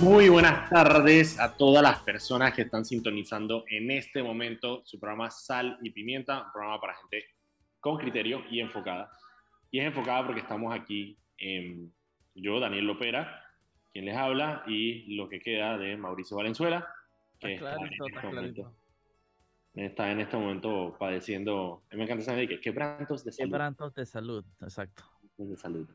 Muy buenas tardes a todas las personas que están sintonizando en este momento su programa Sal y Pimienta, un programa para gente con criterio y enfocada. Y es enfocada porque estamos aquí, em, yo, Daniel Lopera, quien les habla, y lo que queda de Mauricio Valenzuela, que está, en este momento, está, en este momento, padeciendo, me encanta saber que quebrantos de salud. Quebrantos de salud, exacto. De salud.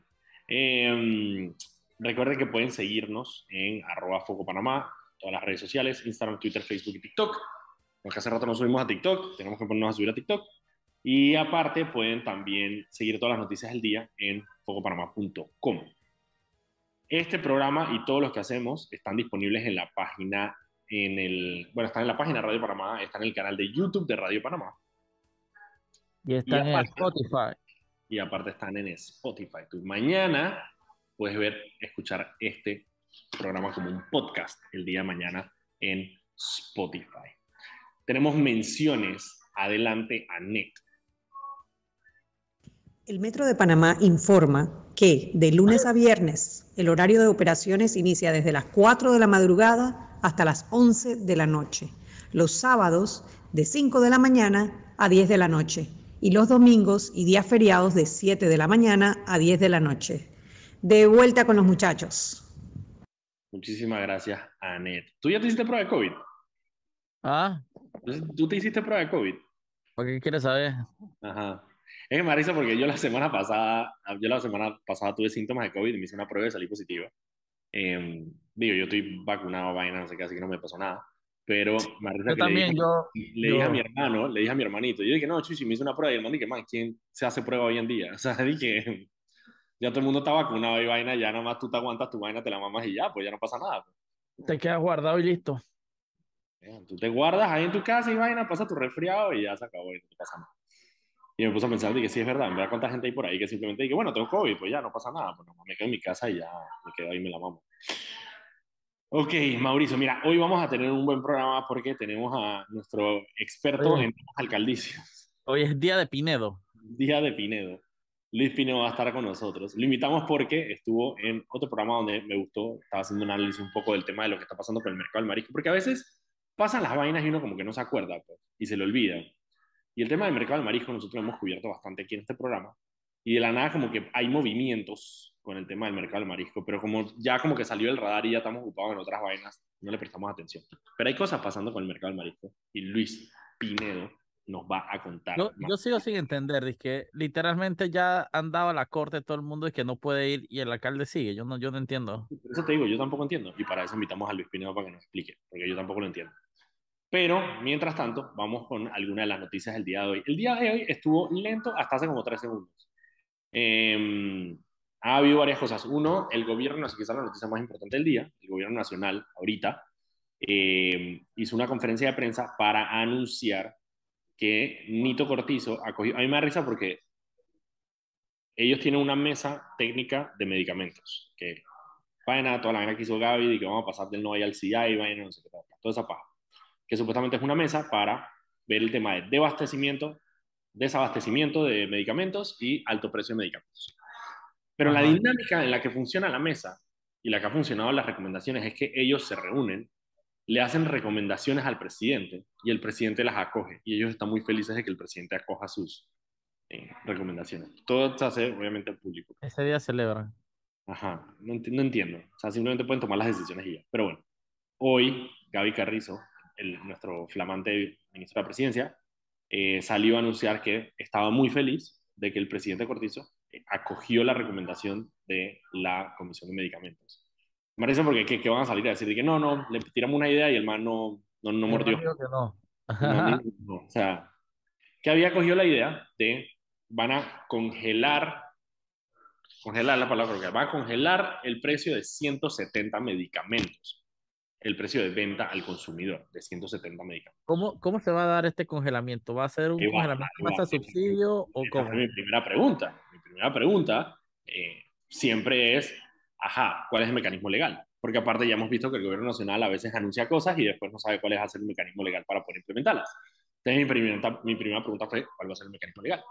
Eh, Recuerden que pueden seguirnos en arroba Foco Panamá, todas las redes sociales, Instagram, Twitter, Facebook y TikTok. Porque hace rato no subimos a TikTok, tenemos que ponernos a subir a TikTok. Y aparte pueden también seguir todas las noticias del día en focopanamá.com. Este programa y todos los que hacemos están disponibles en la página, en el, bueno, están en la página Radio Panamá, están en el canal de YouTube de Radio Panamá. Y están en Spotify. Y aparte están en Spotify. mañana puedes ver, escuchar este programa como un podcast el día de mañana en Spotify. Tenemos menciones. Adelante, Anet. El Metro de Panamá informa que de lunes a viernes el horario de operaciones inicia desde las 4 de la madrugada hasta las 11 de la noche. Los sábados de 5 de la mañana a 10 de la noche y los domingos y días feriados de 7 de la mañana a 10 de la noche de vuelta con los muchachos. Muchísimas gracias, Anet. ¿Tú ya te hiciste prueba de COVID? Ah. ¿Tú te hiciste prueba de COVID? ¿Por qué quieres saber? Ajá. Es que Marisa, porque yo la semana pasada, yo la semana pasada tuve síntomas de COVID y me hice una prueba de salí positiva. Em, digo, yo estoy vacunado, vaina, no sé qué, así que no me pasó nada. Pero Marisa, yo también, le dije, yo, le dije a mi hermano, le dije a mi hermanito, yo dije, no, si me hice una prueba y el hermano dije, man, ¿quién se hace prueba hoy en día? O sea, dije, ya todo el mundo está vacunado y vaina, ya nada más tú te aguantas tu vaina, te la mamas y ya, pues ya no pasa nada. Pues. Te quedas guardado y listo. Tú te guardas ahí en tu casa y vaina, pasa tu resfriado y ya se acabó y no te pasa nada. Y me puse a pensar, que sí es verdad, me da cuánta gente hay por ahí que simplemente dice, bueno, tengo COVID, pues ya no pasa nada, pues no, me quedo en mi casa y ya me quedo ahí y me la mamo. Ok, Mauricio, mira, hoy vamos a tener un buen programa porque tenemos a nuestro experto en alcaldicios. Hoy es día de Pinedo. Día de Pinedo. Luis Pino va a estar con nosotros. Lo invitamos porque estuvo en otro programa donde me gustó, estaba haciendo un análisis un poco del tema de lo que está pasando con el mercado del marisco, porque a veces pasan las vainas y uno como que no se acuerda pues, y se le olvida. Y el tema del mercado del marisco nosotros lo hemos cubierto bastante aquí en este programa. Y de la nada como que hay movimientos con el tema del mercado del marisco, pero como ya como que salió del radar y ya estamos ocupados en otras vainas, no le prestamos atención. Pero hay cosas pasando con el mercado del marisco. Y Luis Pinedo nos va a contar. Yo, sigo sin entender, es que literalmente ya han dado a la corte todo el mundo y que no puede ir y el alcalde sigue. Yo no, yo no entiendo. Eso te digo, yo tampoco entiendo. Y para eso invitamos a Luis Pinedo para que nos explique, porque yo tampoco lo entiendo. Pero, mientras tanto, vamos con alguna de las noticias del día de hoy. El día de hoy estuvo lento hasta hace como tres segundos. Em, ha habido varias cosas. Uno, el gobierno, así que es la noticia más importante del día, el gobierno nacional, ahorita, em, hizo una conferencia de prensa para anunciar que Nito Cortizo acogió, a mí me da risa porque ellos tienen una mesa técnica de medicamentos, que vaina, toda la vaina que hizo Gaby, y que vamos a pasar del no al CI, vaina, no sé qué, toda esa paja, que supuestamente es una mesa para ver el tema de desabastecimiento, desabastecimiento de medicamentos y alto precio de medicamentos. Pero la dinámica en la que funciona la mesa y la que ha funcionado las recomendaciones es que ellos se reúnen le hacen recomendaciones al presidente y el presidente las acoge y ellos están muy felices de que el presidente acoja sus eh, recomendaciones. Todo se hace obviamente al público. Ese día celebran. Ajá, no, no, entiendo. O sea, simplemente pueden tomar las decisiones y ya. Pero bueno, hoy Gaby Carrizo, el, nuestro flamante ministro de la presidencia, eh, salió a anunciar que estaba muy feliz de que el presidente Cortizo eh, acogió la recomendación de la Comisión de Medicamentos me parece porque ¿qué, van a salir a decir que no, no, le tiramos una idea y el man no, no, no mordió. Que no. o sea, que había cogido la idea de van a congelar, congelar la palabra, porque va a congelar el precio de 170 medicamentos, el precio de venta al consumidor de 170 medicamentos. ¿Cómo, cómo se va a dar este congelamiento? ¿Va a ser un congelamiento más a subsidio o cómo? Mi primera pregunta, mi primera pregunta eh, siempre es ajá, ¿cuál es el mecanismo legal? Porque aparte ya hemos visto que el gobierno nacional a veces anuncia cosas y después no sabe cuál es el mecanismo legal para poder implementarlas. Entonces mi primera, mi primera pregunta fue, ¿cuál va a ser el mecanismo legal?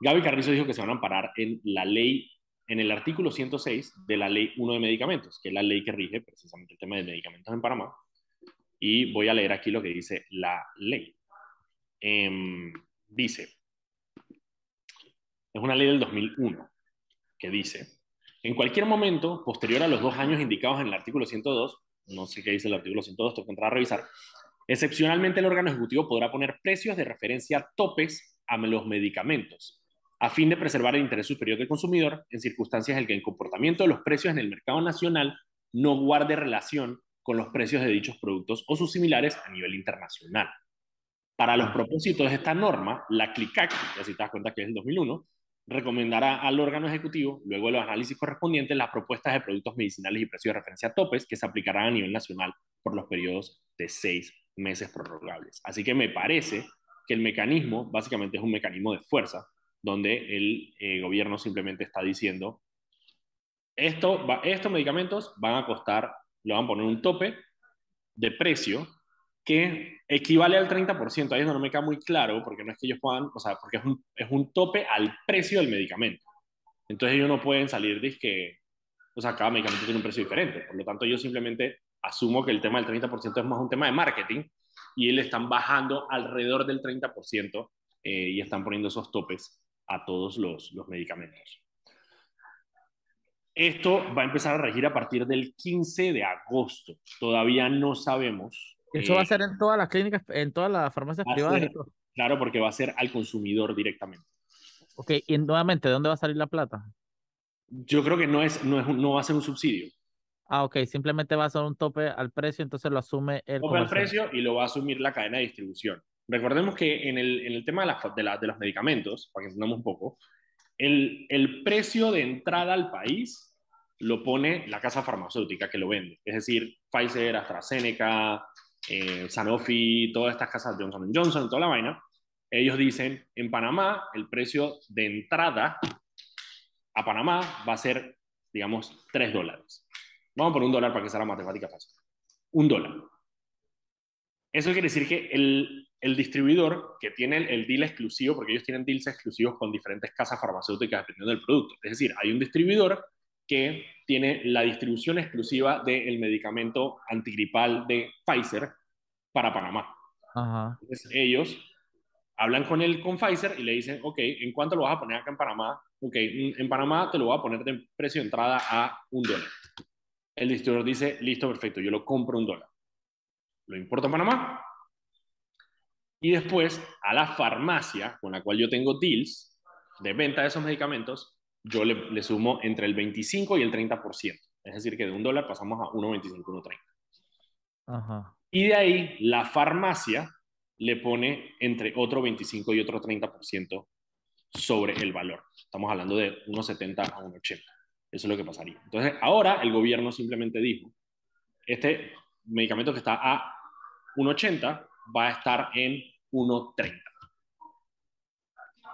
Gaby Carrizo dijo que se van a amparar en la ley en el artículo 106 de la Ley 1 de Medicamentos, que es la ley que rige precisamente el tema de medicamentos en Panamá. Y voy a leer aquí lo que dice la ley. Em, dice, es una ley del 2001 que dice, en cualquier momento posterior a los dos años indicados en el artículo 102, no sé qué dice el artículo 102, tengo que entrar a revisar, excepcionalmente el órgano ejecutivo podrá poner precios de referencia topes a los medicamentos, a fin de preservar el interés superior del consumidor en circunstancias en que el comportamiento de los precios en el mercado nacional no guarde relación con los precios de dichos productos o sus similares a nivel internacional. Para los propósitos de esta norma, la CLICAC, ya si te das cuenta que es el 2001, recomendará al órgano ejecutivo, luego de los análisis correspondientes, las propuestas de productos medicinales y precios de referencia topes que se aplicarán a nivel nacional por los periodos de seis meses prorrogables. Así que me parece que el mecanismo básicamente es un mecanismo de fuerza, donde el eh, gobierno simplemente está diciendo, esto estos medicamentos van a costar, le van a poner un tope de precio que equivale al 30%. Ahí no me queda muy claro, porque no es que ellos puedan, o sea, porque es un, es un tope al precio del medicamento. Entonces ellos no pueden salir de que, o sea, cada medicamento tiene un precio diferente. Por lo tanto, yo simplemente asumo que el tema del 30% es más un tema de marketing y le están bajando alrededor del 30% eh, y están poniendo esos topes a todos los, los medicamentos. Esto va a empezar a regir a partir del 15 de agosto. Todavía no sabemos eso va a ser en todas las clínicas, en todas las farmacias privadas. claro, porque va a ser al consumidor directamente. Ok, y nuevamente, ¿de dónde va a salir la plata? Yo creo que no, es, no, es, no va a ser un subsidio. Ah, ok, simplemente va a ser un tope al precio, entonces lo asume el. Tope al precio y lo va a asumir la cadena de distribución. Recordemos que en el, en el tema de, la, de, los medicamentos, para que entendamos un poco, el, el precio de entrada al país lo pone la casa farmacéutica que lo vende. Es decir, Pfizer, AstraZeneca, eh, Sanofi, todas estas casas Johnson Johnson, toda la vaina, ellos dicen, en Panamá el precio de entrada a Panamá va a ser, digamos, 3 dólares. Vamos por un dólar para que sea la matemática fácil. Un dólar. Eso quiere decir que el, el distribuidor que tiene el, el, deal exclusivo, porque ellos tienen deals exclusivos con diferentes casas farmacéuticas dependiendo del producto. Es decir, hay un distribuidor que tiene la distribución exclusiva del medicamento antigripal de Pfizer para Panamá. Entonces ellos hablan con él, con Pfizer, y le dicen, ok, ¿en cuánto lo vas a poner acá en Panamá? Ok, en Panamá te lo voy a poner de precio de entrada a un dólar. El distribuidor dice, listo, perfecto, yo lo compro un dólar. Lo importo a Panamá. Y después, a la farmacia con la cual yo tengo deals de venta de esos medicamentos, yo le, sumo entre el 25 y el 30%. Es decir, que de un dólar pasamos a 1,25, 1,30. Ajá. Y de ahí la farmacia le pone entre otro 25 y otro 30% sobre el valor. Estamos hablando de 1,70 a 1,80. Eso es lo que pasaría. Entonces, ahora el gobierno simplemente dijo, este medicamento que está a 1,80 va a estar en 1,30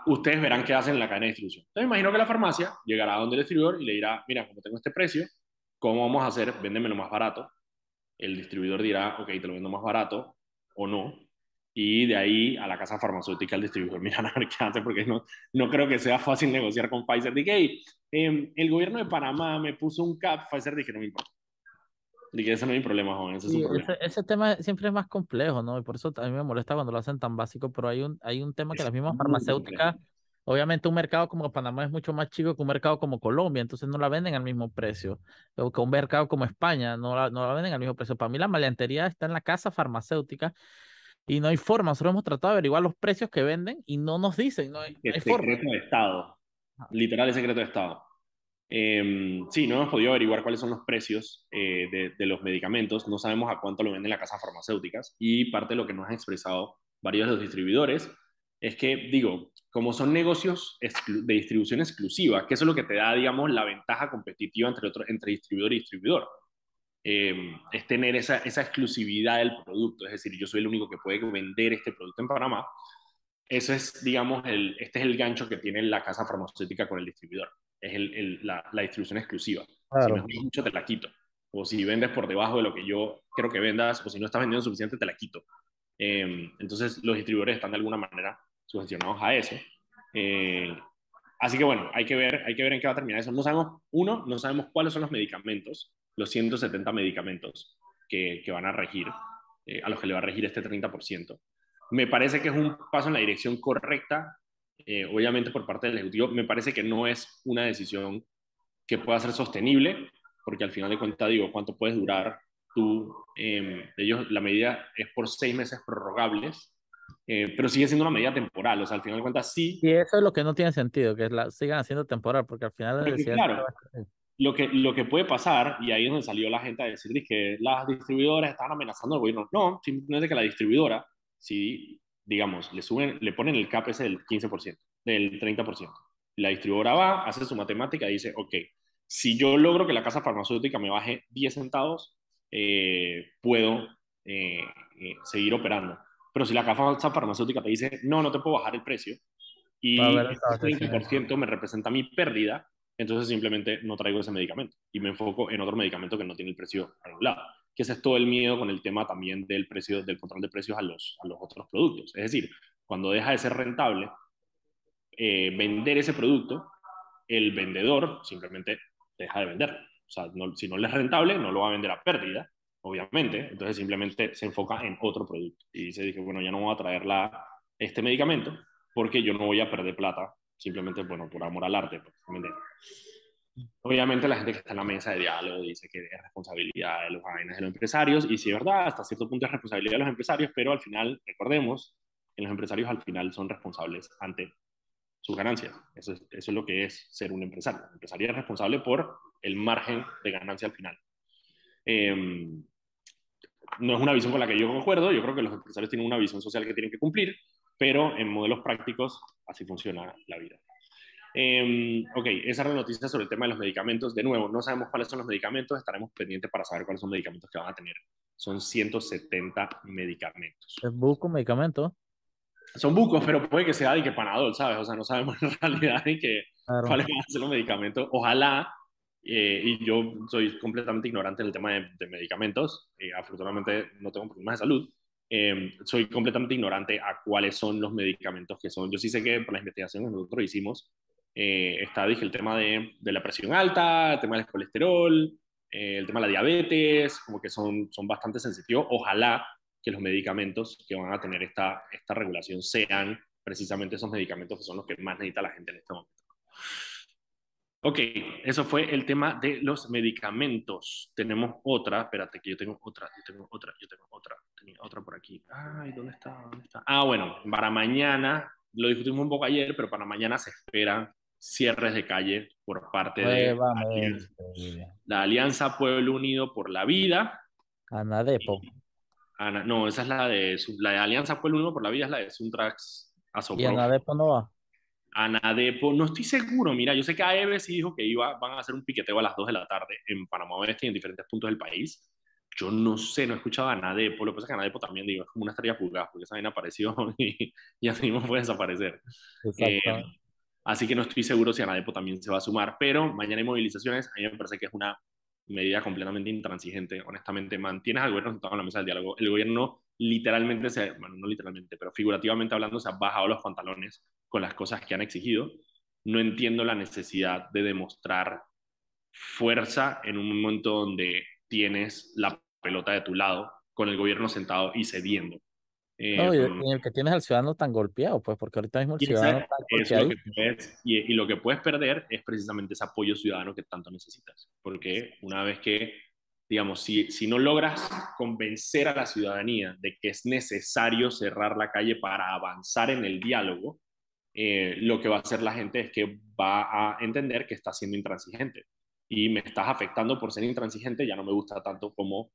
ustedes verán qué hacen en la cadena de distribución. Entonces, imagino que la farmacia llegará donde el distribuidor y le dirá, mira, como tengo este precio, ¿cómo vamos a hacer? Véndemelo más barato. El distribuidor dirá, ok, te lo vendo más barato o no. Y de ahí a la casa farmacéutica, el distribuidor mira a ver qué hace, porque no, no creo que sea fácil negociar con Pfizer. Dije, hey, em, el gobierno de Panamá me puso un cap, Pfizer dije, no me importa. Y que ese no hay problema, joven. Ese, es un problema. Ese, tema siempre es más complejo, ¿no? Y por eso a mí me molesta cuando lo hacen tan básico, pero hay un, hay un tema que las mismas farmacéuticas, obviamente un mercado como Panamá es mucho más chico que un mercado como Colombia, entonces no la venden al mismo precio. O que un mercado como España no la, no la venden al mismo precio. Para mí la maleantería está en la casa farmacéutica y no hay forma. Nosotros hemos tratado de averiguar los precios que venden y no nos dicen, no hay, no hay forma. Secreto de Estado. Literal es secreto de Estado. Eh, sí, no hemos podido averiguar cuáles son los precios eh, de, los medicamentos, no sabemos a cuánto lo venden las casas farmacéuticas y parte de lo que nos han expresado varios de los distribuidores es que, digo, como son negocios de distribución exclusiva, que eso es lo que te da, digamos, la ventaja competitiva entre, otro, entre distribuidor y distribuidor, eh, es tener esa, exclusividad del producto, es decir, yo soy el único que puede vender este producto en Panamá, eso es, digamos, este es el gancho que tiene la casa farmacéutica con el distribuidor es el, la, la, distribución exclusiva. Si no mucho, te la quito. O si vendes por debajo de lo que yo creo que vendas, o si no estás vendiendo suficiente, te la quito. Eh, entonces, los distribuidores están de alguna manera sugestionados a eso. Eh, Así que bueno, hay que ver, hay que ver en qué va a terminar eso. No sabemos, uno, no sabemos cuáles son los medicamentos, los 170 medicamentos que, que van a regir, eh, a los que le va a regir este 30%. Me parece que es un paso en la dirección correcta, eh, obviamente por parte del Ejecutivo. Me parece que no es una decisión que pueda ser sostenible, porque al final de cuentas digo, ¿cuánto puedes durar tú? Em, ellos, la medida es por seis meses prorrogables, eh, pero sigue siendo una medida temporal, o sea, al final de cuentas sí. Y eso es lo que no tiene sentido, que la sigan haciendo temporal, porque al final... claro, lo que, lo que puede pasar, y ahí es donde salió la gente a decir que las distribuidoras están amenazando al gobierno. No, simplemente que la distribuidora, si, digamos, le, suben, le ponen el CAP ese del 15%, del 30%. La distribuidora va, hace su matemática y dice, ok, si yo logro que la casa farmacéutica me baje 10 centavos, eh, puedo eh, eh, seguir operando. Pero si la casa farmacéutica te dice, no, no te puedo bajar el precio, y el 30% me representa mi pérdida, entonces simplemente no traigo ese medicamento y me enfoco en otro medicamento que no tiene el precio regulado. Que ese es todo el miedo con el tema también del precio, del control de precios a los, a los otros productos. Es decir, cuando deja de ser rentable eh, vender ese producto, el vendedor simplemente deja de venderlo. O sea, si no le es rentable, no lo va a vender a pérdida, obviamente. Entonces simplemente se enfoca en otro producto. Y dice, dije, bueno, ya no voy a traer la, este medicamento porque yo no voy a perder plata simplemente, bueno, por amor al arte. Pues, Obviamente la gente que está en la mesa de diálogo dice que es responsabilidad de los vainas de los empresarios, y sí es verdad, hasta cierto punto es responsabilidad de los empresarios, pero al final, recordemos que los empresarios al final son responsables ante sus ganancias. Eso es, eso es lo que es ser un empresario. El empresario es responsable por el margen de ganancia al final. Em, no es una visión con la que yo concuerdo, yo creo que los empresarios tienen una visión social que tienen que cumplir, pero en modelos prácticos así funciona la vida. Eh, ok, esa es la noticia sobre el tema de los medicamentos. De nuevo, no sabemos cuáles son los medicamentos, estaremos pendientes para saber cuáles son los medicamentos que van a tener. Son 170 medicamentos. ¿Es buco medicamento? Son bucos, pero puede que sea de que panadol, ¿sabes? O sea, no sabemos en realidad de que, cuáles van a ser los medicamentos. Ojalá, eh, y yo soy completamente ignorante en el tema de, medicamentos, eh, afortunadamente no tengo problemas de salud, eh, soy completamente ignorante a cuáles son los medicamentos que son. Yo sí sé que por las investigaciones que nosotros hicimos, eh, está, dije, el tema de, de, la presión alta, el tema del colesterol, eh, el tema de la diabetes, como que son, son bastante sensitivos. Ojalá que los medicamentos que van a tener esta, esta regulación sean precisamente esos medicamentos que son los que más necesita la gente en este momento. Ok, eso fue el tema de los medicamentos. Tenemos otra, espérate que yo tengo otra, yo tengo otra, yo tengo otra, tenía otra por aquí. Ay, ¿dónde está? ¿dónde está? Ah, bueno, para mañana, lo discutimos un poco ayer, pero para mañana se espera cierres de calle por parte de la Alianza, Pueblo Unido por la Vida. Anadepo. Ana, no, esa es la de la de Alianza Pueblo Unido por la Vida, es la de Suntrax ¿Y Anadepo no va? Anadepo, no estoy seguro, mira, yo sé que AEB sí dijo que iba, van a hacer un piqueteo a las 2 de la tarde en Panamá Oeste y en diferentes puntos del país. Yo no sé, no he escuchado a Anadepo, lo que pasa es que Anadepo también, digo, es como una estrella fugaz, porque esa vaina apareció y, y así mismo puede desaparecer. Eh, Así que no estoy seguro si Anadepo también se va a sumar, pero mañana hay movilizaciones. A mí me parece que es una medida completamente intransigente. Honestamente, mantienes al gobierno sentado en la mesa del diálogo. El gobierno literalmente, se, bueno, no literalmente, pero figurativamente hablando, se ha bajado los pantalones con las cosas que han exigido. No entiendo la necesidad de demostrar fuerza en un momento donde tienes la pelota de tu lado, con el gobierno sentado y cediendo. Eh, y, el que tienes al ciudadano tan golpeado, pues, porque ahorita mismo el ciudadano está y, lo que puedes perder es precisamente ese apoyo ciudadano que tanto necesitas. Porque una vez que, digamos, si, si no logras convencer a la ciudadanía de que es necesario cerrar la calle para avanzar en el diálogo, eh, lo que va a hacer la gente es que va a entender que está siendo intransigente. Y me estás afectando por ser intransigente, ya no me gusta tanto como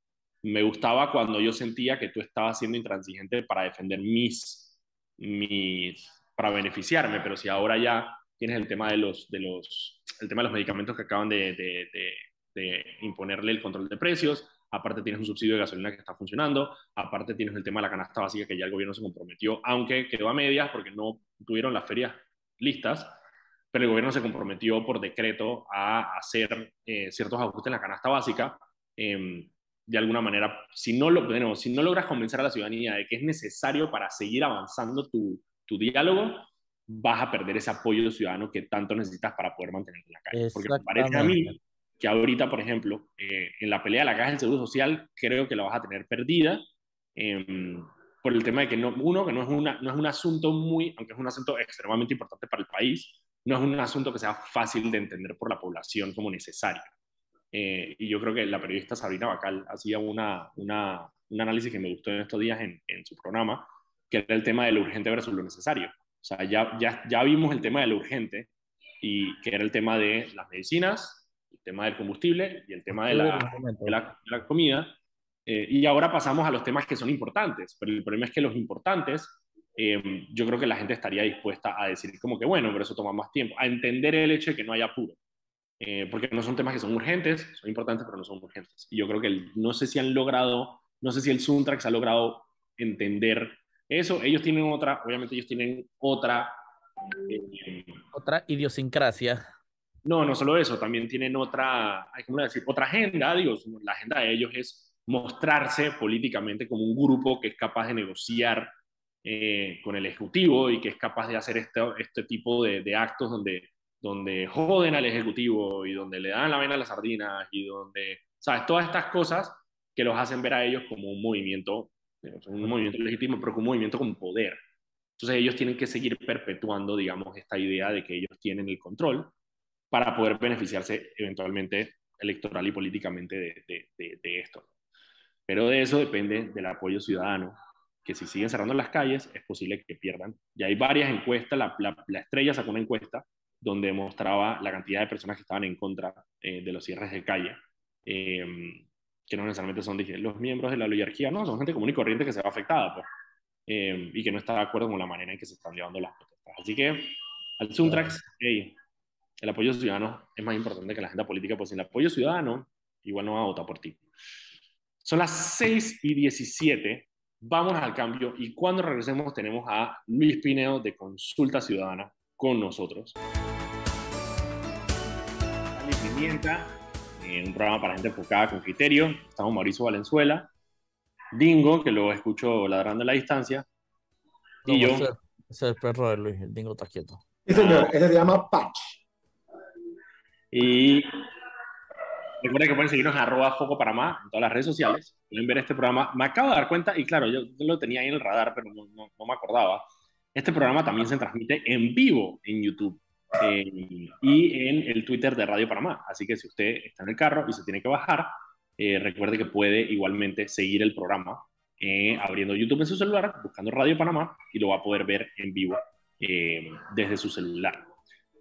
me gustaba cuando yo sentía que tú estabas siendo intransigente para defender mis, mis, para beneficiarme, pero si ahora ya tienes el tema de los, de los, el tema de los medicamentos que acaban de, de, de, imponerle el control de precios, aparte tienes un subsidio de gasolina que está funcionando, aparte tienes el tema de la canasta básica que ya el gobierno se comprometió, aunque quedó a medias porque no tuvieron las ferias listas, pero el gobierno se comprometió por decreto a hacer eh, ciertos ajustes en la canasta básica. Eh, de alguna manera, si no, lo, si no logras convencer a la ciudadanía de que es necesario para seguir avanzando tu, tu diálogo, vas a perder ese apoyo ciudadano que tanto necesitas para poder mantenerte en la calle. Porque me parece a mí que ahorita, por ejemplo, eh, en la pelea de la caja del Seguro Social, creo que la vas a tener perdida em, por el tema de que, no, uno, que no es, una, no es un asunto muy, aunque es un asunto extremadamente importante para el país, no es un asunto que sea fácil de entender por la población como necesario. Eh, y yo creo que la periodista Sabrina Bacal hacía una, una, un análisis que me gustó en estos días en, en, su programa, que era el tema de lo urgente versus lo necesario. O sea, ya, ya, ya vimos el tema de lo urgente, y que era el tema de las medicinas, el tema del combustible y el tema de la, de la, comida. Eh, y ahora pasamos a los temas que son importantes, pero el problema es que los importantes, eh, yo creo que la gente estaría dispuesta a decir como que, bueno, pero eso toma más tiempo, a entender el hecho de que no haya apuro. Eh, porque no son temas que son urgentes, son importantes, pero no son urgentes. Y yo creo que no sé si han logrado, no sé si el Suntrax ha logrado entender eso. Ellos tienen otra, obviamente ellos tienen otra... Eh, otra idiosincrasia. No, no solo eso, también tienen otra, ¿cómo decir? Otra agenda, digo, la agenda de ellos es mostrarse políticamente como un grupo que es capaz de negociar eh, con el Ejecutivo y que es capaz de hacer este, este tipo de, de actos donde donde joden al Ejecutivo y donde le dan la vena a las sardinas y donde, ¿sabes? Todas estas cosas que los hacen ver a ellos como un movimiento, un movimiento legítimo, pero como un movimiento con poder. Entonces ellos tienen que seguir perpetuando, digamos, esta idea de que ellos tienen el control para poder beneficiarse eventualmente electoral y políticamente de, de, de, esto. Pero de eso depende del apoyo ciudadano, que si siguen cerrando las calles es posible que pierdan. Ya hay varias encuestas, la, la, la estrella sacó una encuesta donde mostraba la cantidad de personas que estaban en contra eh, de los cierres de calle, em, que no necesariamente son dije, los miembros de la oligarquía, no, son gente común y corriente que se va afectada pues, em, y que no está de acuerdo con la manera en que se están llevando las protestas. Así que al Suntrax, el apoyo ciudadano es más importante que la agenda política, pues sin el apoyo ciudadano, igual no va a votar por ti. Son las 6 y 17, vamos al cambio y cuando regresemos tenemos a Luis Pineo de Consulta Ciudadana con nosotros. Pimienta, un programa para gente enfocada con criterio. Estamos Mauricio Valenzuela, Dingo, que lo escucho ladrando a la distancia, y yo. Ese, es el perro de Luis, el Dingo está quieto. Sí, señor, ese se llama Patch. Y recuerden que pueden seguirnos en arroba Foco Panamá en todas las redes sociales. Pueden ver este programa. Me acabo de dar cuenta, y claro, yo, lo tenía ahí en el radar, pero no, no me acordaba. Este programa también se transmite en vivo en YouTube. Eh, y en el Twitter de Radio Panamá. Así que si usted está en el carro y se tiene que bajar, eh, recuerde que puede igualmente seguir el programa eh, abriendo YouTube en su celular, buscando Radio Panamá y lo va a poder ver en vivo desde su celular.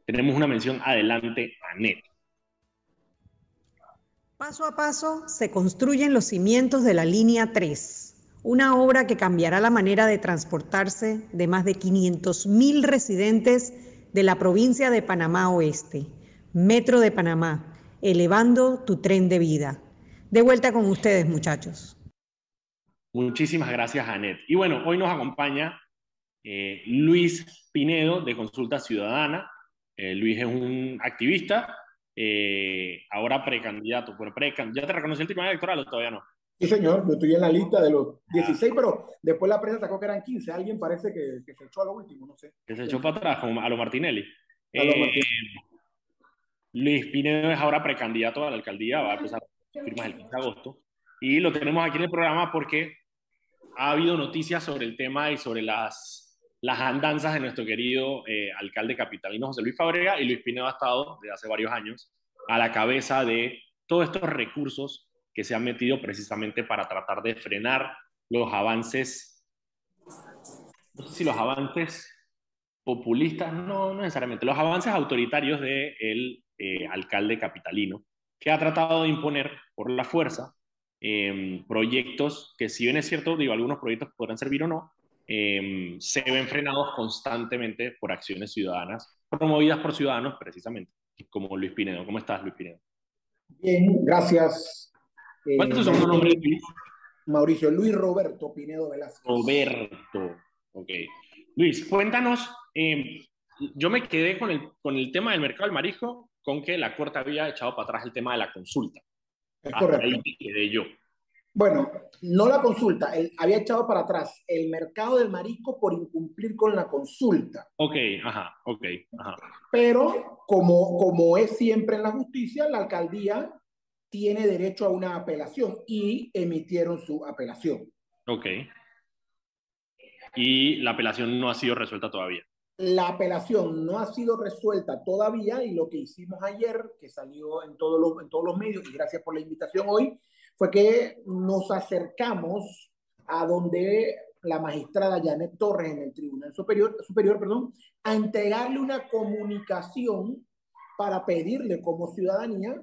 Tenemos una mención adelante a NET. Paso a paso se construyen los cimientos de la línea 3, una obra que cambiará la manera de transportarse de más de 500.000 residentes de la provincia de Panamá Oeste, Metro de Panamá, elevando tu tren de vida. De vuelta con ustedes, muchachos. Muchísimas gracias, Anet. Y bueno, hoy nos acompaña eh, Luis Pinedo de Consulta Ciudadana. Eh, Luis es un activista, eh, ahora precandidato. Bueno, ¿Ya te reconoció el tribunal electoral o todavía no? Sí, señor, yo estoy en la lista de los 16, pero después la prensa sacó que eran 15. Alguien parece que, se echó a lo último, no sé. Que se echó para atrás, como a lo Martinelli. Eh, Luis Pinedo es ahora precandidato a la alcaldía, va a empezar firmas el 15 de agosto. Y lo tenemos aquí en el programa porque ha habido noticias sobre el tema y sobre las, las andanzas de nuestro querido eh, alcalde capitalino José Luis Fabrega. Y Luis Pinedo ha estado desde hace varios años a la cabeza de todos estos recursos que se han metido precisamente para tratar de frenar los avances, no sé si los avances populistas, no, no necesariamente, los avances autoritarios del de eh, alcalde capitalino, que ha tratado de imponer por la fuerza em, proyectos que si bien es cierto, digo, algunos proyectos podrán servir o no, em, se ven frenados constantemente por acciones ciudadanas, promovidas por ciudadanos precisamente, como Luis Pinedo. ¿Cómo estás, Luis Pinedo? Bien, gracias, ¿Cuál es tu segundo nombre, Luis? Mauricio Luis Roberto Pinedo Velázquez. Roberto, ok. Luis, cuéntanos, em, yo me quedé con el, con el tema del mercado del marisco, con que la Corte había echado para atrás el tema de la consulta. Es correcto. Ahí me quedé yo. Bueno, no la consulta, él había echado para atrás el mercado del marisco por incumplir con la consulta. Ok, ajá, ok, ajá. Pero como, como es siempre en la justicia, la alcaldía tiene derecho a una apelación y emitieron su apelación. Ok. Y la apelación no ha sido resuelta todavía. La apelación no ha sido resuelta todavía y lo que hicimos ayer, que salió en todos los, en todos los medios, y gracias por la invitación hoy, fue que nos acercamos a donde la magistrada Janet Torres en el Tribunal Superior, superior perdón, a entregarle una comunicación para pedirle como ciudadanía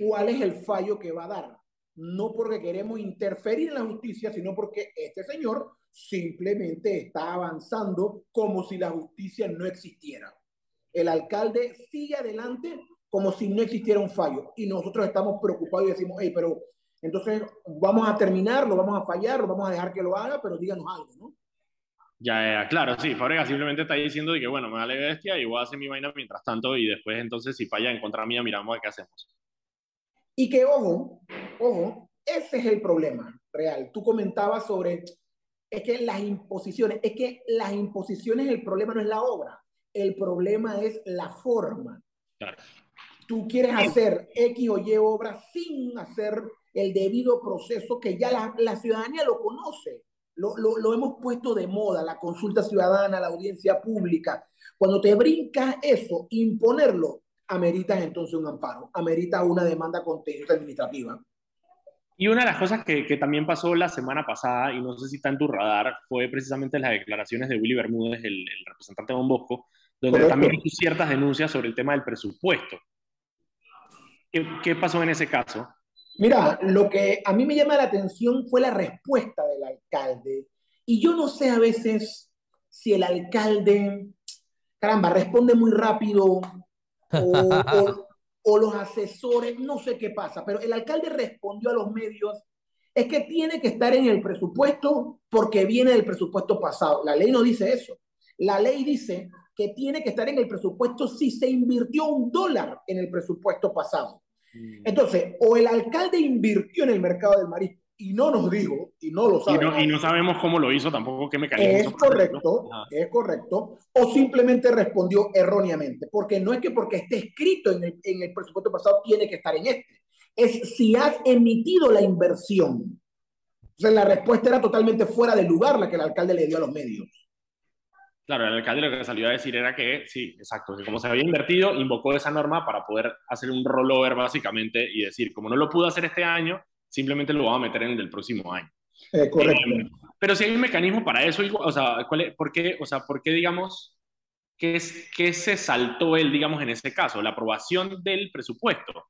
cuál es el fallo que va a dar. No porque queremos interferir en la justicia, sino porque este señor simplemente está avanzando como si la justicia no existiera. El alcalde sigue adelante como si no existiera un fallo y nosotros estamos preocupados y decimos, hey, pero entonces, vamos a terminar, lo vamos a fallar, lo vamos a dejar que lo haga, pero díganos algo, ¿no? Ya, claro, sí, Fabrega simplemente está diciendo de que, bueno, me vale bestia y voy a hacer mi vaina mientras tanto y después entonces si falla en contra mía, miramos qué hacemos. Y que, ojo, ojo, ese es el problema real. Tú comentabas sobre, es que las imposiciones, es que las imposiciones, el problema no es la obra, el problema es la forma. Claro. Tú quieres hacer X o Y obra sin hacer el debido proceso que ya la, la ciudadanía lo conoce. Lo, lo, lo, hemos puesto de moda, la consulta ciudadana, la audiencia pública. Cuando te brincas eso, imponerlo, ameritas entonces un amparo, amerita una demanda contenciosa administrativa. Y una de las cosas que, que, también pasó la semana pasada, y no sé si está en tu radar, fue precisamente las declaraciones de Willy Bermúdez, el, el representante de Don Bosco, donde Correcto. también hizo ciertas denuncias sobre el tema del presupuesto. ¿Qué, ¿Qué pasó en ese caso? Mira, lo que a mí me llama la atención fue la respuesta del alcalde. Y yo no sé a veces si el alcalde, caramba, responde muy rápido o, o, o, los asesores, no sé qué pasa, pero el alcalde respondió a los medios, es que tiene que estar en el presupuesto porque viene del presupuesto pasado. La ley no dice eso. La ley dice que tiene que estar en el presupuesto si se invirtió un dólar en el presupuesto pasado. Mm. Entonces, o el alcalde invirtió en el mercado del marisco y no nos dijo, y no lo sabemos. Y no, y no sabemos cómo lo hizo tampoco, qué mecanismo. Es correcto, es correcto. O simplemente respondió erróneamente. Porque no es que porque esté escrito en el, en el presupuesto pasado tiene que estar en este. Es si has emitido la inversión. Entonces, la respuesta era totalmente fuera de lugar la que el alcalde le dio a los medios. Claro, el alcalde lo que salió a decir era que, sí, exacto, que como se había invertido, invocó esa norma para poder hacer un rollover básicamente y decir, como no lo pudo hacer este año, simplemente lo va a meter en el del próximo año. Eh, correcto. Eh, pero si hay un mecanismo para eso, o sea, ¿cuál es, ¿por qué, o sea, por qué digamos, qué, es, qué se saltó él, digamos, en ese caso? ¿La aprobación del presupuesto?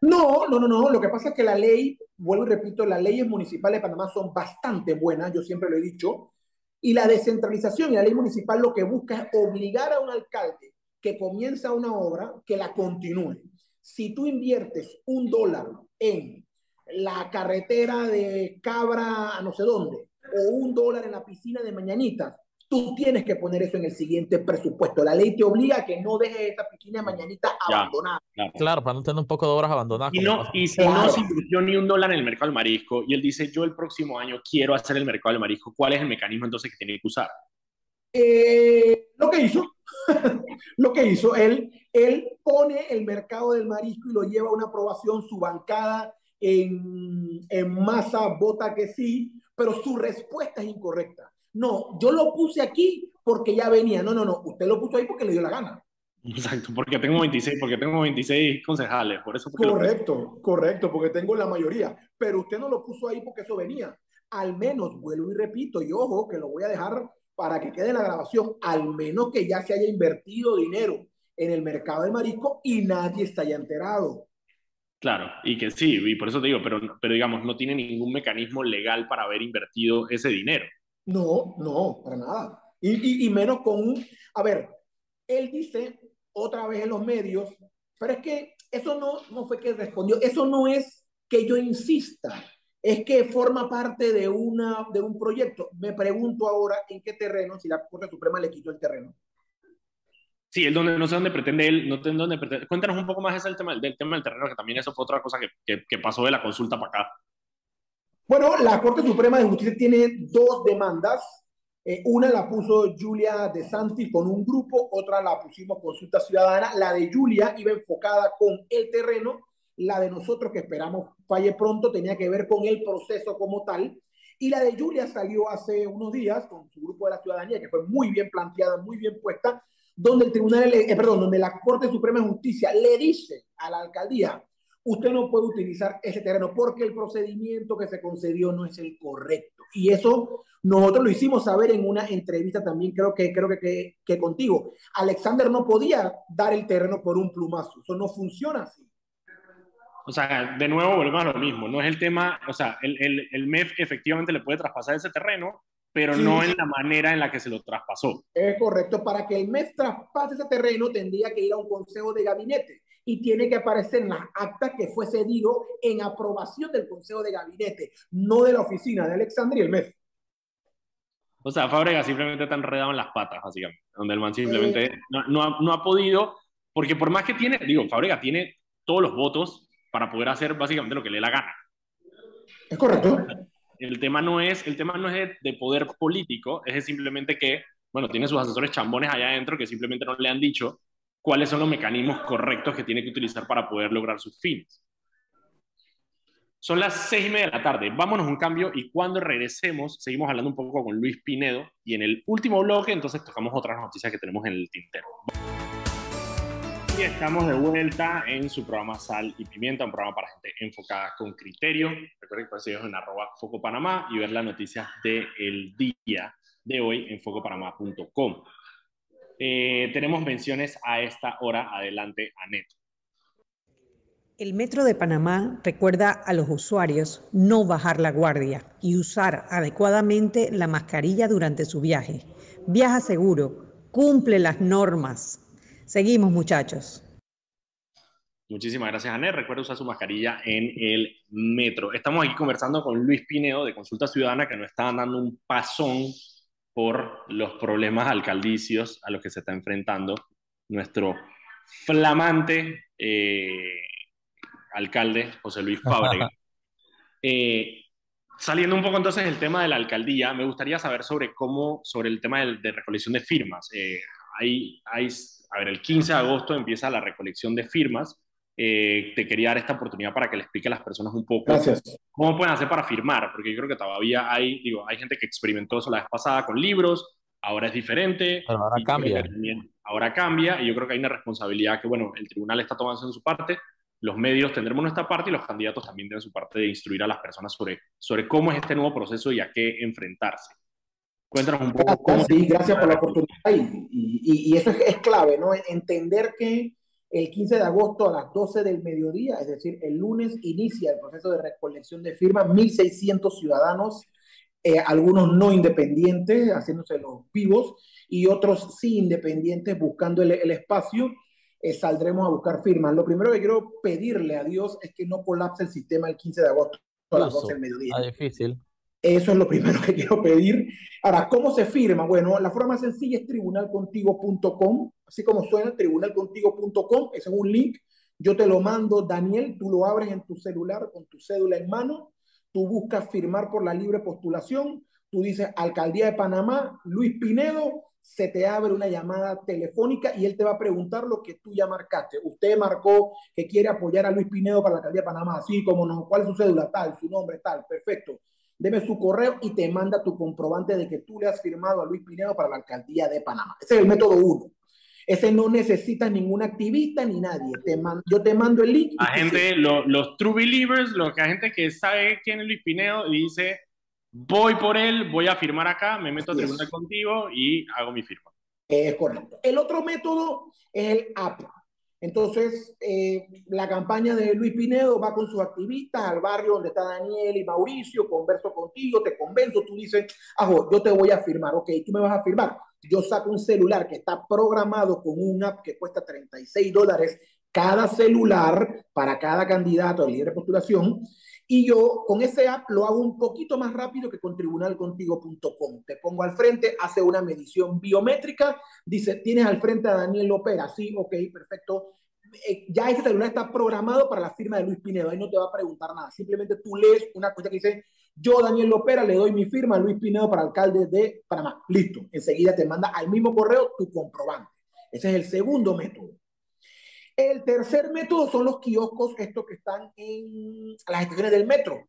No, no, no, no. Lo que pasa es que la ley, vuelvo y repito, las leyes municipales de Panamá son bastante buenas, yo siempre lo he dicho, y la descentralización y la ley municipal lo que busca es obligar a un alcalde que comienza una obra que la continúe. Si tú inviertes un dólar en la carretera de Cabra a no sé dónde, o un dólar en la piscina de Mañanitas, tú tienes que poner eso en el siguiente presupuesto. La ley te obliga a que no dejes esa piscina de Mañanitas Ya, abandonada. Claro. claro, para no tener un poco de obras abandonadas. Y, no, y si Claro. no se invirtió ni un dólar en el mercado del marisco y él dice, yo el próximo año quiero hacer el mercado del marisco, ¿cuál es el mecanismo entonces que tiene que usar? Eh, lo que hizo, lo que hizo, él, él pone el mercado del marisco y lo lleva a una aprobación, su bancada en, en masa vota que sí, pero su respuesta es incorrecta. No, yo lo puse aquí porque ya venía. No, no, no, usted lo puso ahí porque le dio la gana. Exacto, porque tengo 26, porque tengo 26 concejales, por eso. porque lo- Correcto, correcto, porque tengo la mayoría. Pero usted no lo puso ahí porque eso venía. Al menos, vuelvo y repito, y ojo, que lo voy a dejar para que quede en la grabación, al menos que ya se haya invertido dinero en el mercado del marisco y nadie está ya enterado. Claro, y que sí, y por eso te digo, pero, pero digamos, no tiene ningún mecanismo legal para haber invertido ese dinero. No, no, para nada. Y, y, menos con un... A ver, él dice otra vez en los medios, pero es que eso no, no fue que respondió, eso no es que yo insista, es que forma parte de, una, de un proyecto. Me pregunto ahora en qué terreno, si la Corte Suprema le quitó el terreno. Sí, él donde, no sé dónde pretende él, no sé dónde pretende. Cuéntanos un poco más ese del tema, del tema del terreno, que también eso fue otra cosa que, que, que pasó de la consulta para acá. Bueno, la Corte Suprema de Justicia tiene dos demandas. Eh, una la puso Julia De Santi con un grupo, otra la pusimos Consulta Ciudadana. La de Julia iba enfocada con el terreno, la de nosotros que esperamos falle pronto tenía que ver con el proceso como tal. Y la de Julia salió hace unos días con su grupo de la ciudadanía, que fue muy bien planteada, muy bien puesta, donde el Tribunal, eh, perdón, donde la Corte Suprema de Justicia le dice a la alcaldía, usted no puede utilizar ese terreno porque el procedimiento que se concedió no es el correcto. Y eso nosotros lo hicimos saber en una entrevista también, creo que, creo que, que, que contigo. Alexander no podía dar el terreno por un plumazo. Eso no funciona así. O sea, de nuevo volvemos a lo mismo. No es el tema, o sea, el, el, el MEF efectivamente le puede traspasar ese terreno, pero sí, no en la manera en la que se lo traspasó. Es correcto. Para que el MEF traspase ese terreno, tendría que ir a un consejo de gabinete y tiene que aparecer en las actas que fue cedido en aprobación del consejo de gabinete, no de la oficina de Alexandria y el MEF. O sea, Fábrega simplemente está enredado en las patas, básicamente, donde el man simplemente eh, no, no, ha, no ha podido, porque por más que tiene, digo, Fábrega tiene todos los votos para poder hacer básicamente lo que le dé la gana. Es correcto. El tema no es, el tema no es de, de, poder político, es simplemente que, bueno, tiene sus asesores chambones allá adentro que simplemente no le han dicho cuáles son los mecanismos correctos que tiene que utilizar para poder lograr sus fines. Son las seis y media de la tarde. Vámonos un cambio y cuando regresemos seguimos hablando un poco con Luis Pinedo y en el último bloque entonces tocamos otras noticias que tenemos en el tintero. Estamos de vuelta en su programa Sal y Pimienta, un programa para gente enfocada con criterio. Recuerden que seguirnos en arroba Foco Panamá y ver las noticias del día de hoy en focopanamá.com. Eh, tenemos menciones a esta hora. Adelante, Anet. El Metro de Panamá recuerda a los usuarios no bajar la guardia y usar adecuadamente la mascarilla durante su viaje. Viaja seguro, cumple las normas. Seguimos, muchachos. Muchísimas gracias, Anet. Recuerda usar su mascarilla en el metro. Estamos aquí conversando con Luis Pinedo de Consulta Ciudadana que nos está dando un pasón por los problemas alcaldicios a los que se está enfrentando nuestro flamante eh, alcalde José Luis Fábrega. eh, saliendo un poco entonces del tema de la alcaldía, me gustaría saber sobre cómo, sobre el tema de, de recolección de firmas. Eh, hay, hay, a ver, el 15 de agosto empieza la recolección de firmas. Eh, te quería dar esta oportunidad para que le explique a las personas un poco Gracias. cómo pueden hacer para firmar, porque yo creo que todavía hay, digo, hay gente que experimentó eso la vez pasada con libros, ahora es diferente. Pero ahora cambia. También, ahora cambia y yo creo que hay una responsabilidad que, bueno, el tribunal está tomando en su parte, los medios tendremos nuestra parte y los candidatos también tienen su parte de instruir a las personas sobre, sobre cómo es este nuevo proceso y a qué enfrentarse. Cuéntanos un poco. Cómo... Sí, gracias por la oportunidad. Y, y, y eso es, es, clave, ¿no? Entender que el 15 de agosto a las 12 del mediodía, es decir, el lunes, inicia el proceso de recolección de firmas, 1.600 ciudadanos, eh, algunos no independientes, haciéndose los vivos, y otros sí independientes, buscando el, el espacio eh, saldremos a buscar firmas. Lo primero que quiero pedirle a Dios es que no colapse el sistema el 15 de agosto a las 12 del mediodía. Ah, difícil. Eso es lo primero que quiero pedir. Ahora, ¿cómo se firma? Bueno, la forma más sencilla es tribunalcontigo.com, así como suena, tribunalcontigo.com, ese es un link. Yo te lo mando, Daniel, tú lo abres en tu celular con tu cédula en mano, tú buscas firmar por la libre postulación, tú dices Alcaldía de Panamá, Luis Pinedo, se te abre una llamada telefónica y él te va a preguntar lo que tú ya marcaste. Usted marcó que quiere apoyar a Luis Pinedo para la alcaldía de Panamá, así como no, ¿cuál es su cédula? Tal, su nombre, tal, perfecto. Deme su correo y te manda tu comprobante de que tú le has firmado a Luis Pinedo para la alcaldía de Panamá. Ese es el método uno. Ese no necesita ningún activista ni nadie. Te yo te mando el link. La gente, lo, los true believers, los, la gente que sabe quién es Luis Pinedo y dice, voy por él, voy a firmar acá, me meto a tribunal contigo y hago mi firma. Es correcto. El otro método es el app. Entonces, eh, la campaña de Luis Pinedo va con sus activistas al barrio donde está Daniel y Mauricio, converso contigo, te convenzo, tú dices, ajo, yo te voy a firmar, ok, tú me vas a firmar. Yo saco un celular que está programado con un app que cuesta 36 dólares cada celular para cada candidato de libre postulación y yo con ese app lo hago un poquito más rápido que con tribunalcontigo.com. Te pongo al frente, hace una medición biométrica, dice, tienes al frente a Daniel Lopera, sí, ok, perfecto. Eh, ya ese celular está programado para la firma de Luis Pinedo, ahí no te va a preguntar nada, simplemente tú lees una cosa que dice, Yo, Daniel Lopera, le doy mi firma a Luis Pinedo para alcalde de Panamá. Listo. Enseguida te manda al mismo correo tu comprobante. Ese es el segundo método. El tercer método son los kioscos, estos que están en las estaciones del metro.